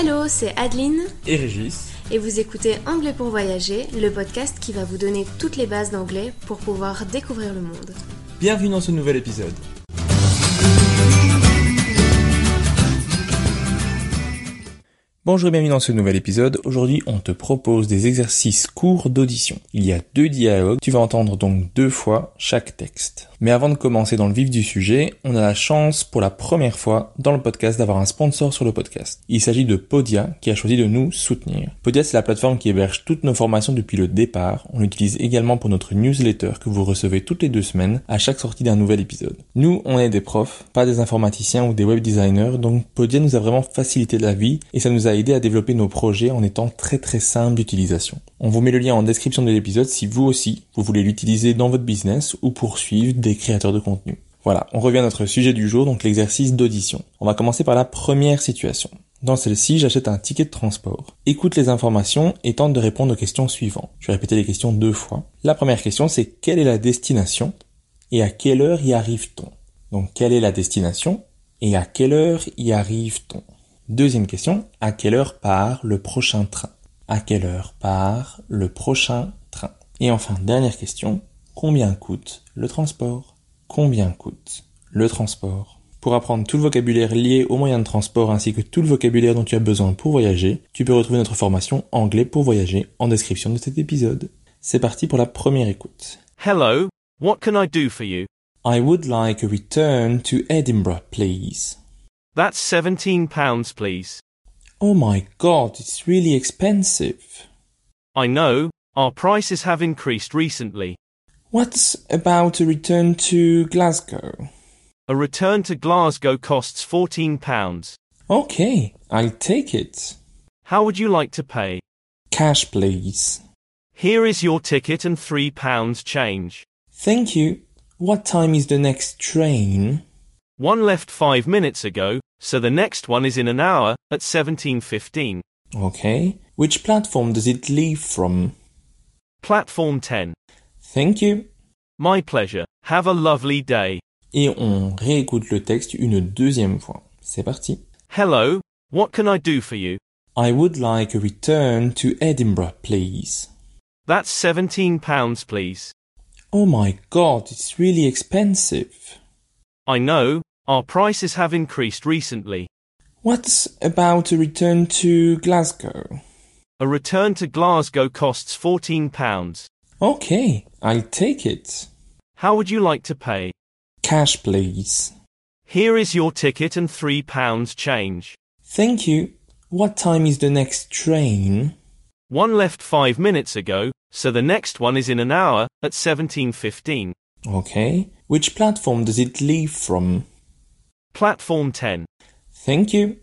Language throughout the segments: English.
Hello, c'est Adeline et Régis. et vous écoutez Anglais pour voyager, le podcast qui va vous donner toutes les bases d'anglais pour pouvoir découvrir le monde. Bienvenue dans ce nouvel épisode. Bonjour et bienvenue dans ce nouvel épisode. Aujourd'hui, on te propose des exercices courts d'audition. Il y a deux dialogues, tu vas entendre donc deux fois chaque texte. Mais avant de commencer dans le vif du sujet, on a la chance pour la première fois dans le podcast d'avoir un sponsor sur le podcast. Il s'agit de Podia qui a choisi de nous soutenir. Podia c'est la plateforme qui héberge toutes nos formations depuis le départ. On l'utilise également pour notre newsletter que vous recevez toutes les deux semaines à chaque sortie d'un nouvel épisode. Nous, on est des profs, pas des informaticiens ou des web designers, donc Podia nous a vraiment facilité la vie et ça nous a aidé à développer nos projets en étant très très simple d'utilisation. On vous met le lien en description de l'épisode si vous aussi vous voulez l'utiliser dans votre business ou poursuivre créateurs de contenu. Voilà, on revient à notre sujet du jour, donc l'exercice d'audition. On va commencer par la première situation. Dans celle-ci, j'achète un ticket de transport. Écoute les informations et tente de répondre aux questions suivantes. Je vais répéter les questions deux fois. La première question, c'est quelle est la destination et à quelle heure y arrive-t-on? Donc, quelle est la destination et à quelle heure y arrive-t-on? Deuxième question, à quelle heure part le prochain train À quelle heure part le prochain train? Et enfin, dernière question, combien coûte le transport Combien coûte le transport? Pour apprendre tout le vocabulaire lié aux moyens de transport ainsi que tout le vocabulaire dont tu as besoin pour voyager, tu peux retrouver notre formation Anglais pour voyager en description de cet épisode. C'est parti pour la première écoute. Hello, what can I do for you? I would like a return to Edinburgh, please. That's £17, please. Oh my god, it's really expensive. I know, our prices have increased recently. What's about a return to Glasgow? A return to Glasgow costs £14. Okay, I'll take it. How would you like to pay? Cash, please. Here is your ticket and £3 change. Thank you. What time is the next train? One left 5 minutes ago, so the next one is in an hour at 17:15. Okay. Which platform does it leave from? Platform 10. Thank you. My pleasure. Have a lovely day. Et on réécoute le texte une deuxième fois. C'est parti. Hello, what can I do for you? I would like a return to Edinburgh, please. That's £17, please. Oh my god, it's really expensive. I know, our prices have increased recently. What's about a return to Glasgow? A return to Glasgow costs £14. Okay, I'll take it. How would you like to pay? Cash, please. Here is your ticket and £3 change. Thank you. What time is the next train? One left 5 minutes ago, so the next one is in an hour at 17:15. Okay. Which platform does it leave from? Platform 10. Thank you.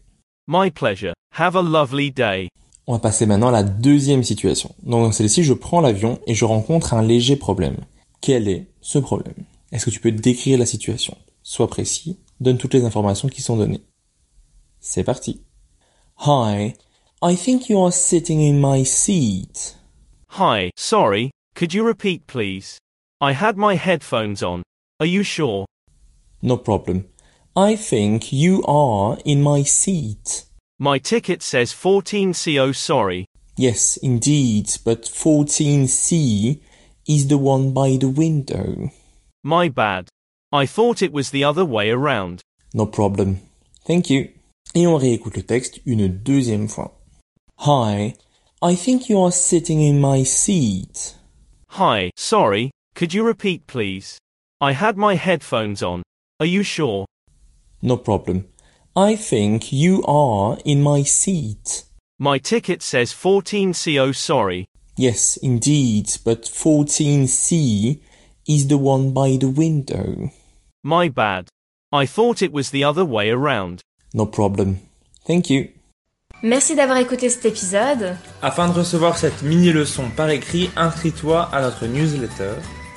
My pleasure. Have a lovely day. On va passer maintenant à la deuxième situation. Donc dans celle-ci, je prends l'avion et je rencontre un léger problème. Quel est ce problème? Est-ce que tu peux décrire la situation? Sois précis, donne toutes les informations qui sont données. C'est parti. Hi, I think you are sitting in my seat. Hi, sorry, could you repeat please? I had my headphones on. Are you sure? No problem. I think you are in my seat. My ticket says 14CO sorry. Yes, indeed, but 14C is the one by the window. My bad. I thought it was the other way around. No problem. Thank you. Et on réécoute le texte une deuxième fois. Hi, I think you are sitting in my seat. Hi, sorry, could you repeat please? I had my headphones on. Are you sure? No problem. I think you are in my seat. My ticket says 14CO sorry. Yes, indeed, but 14C is the one by the window. My bad. I thought it was the other way around. No problem. Thank you. Merci d'avoir écouté cet épisode. Afin de recevoir cette mini-leçon par écrit, inscris-toi à notre newsletter.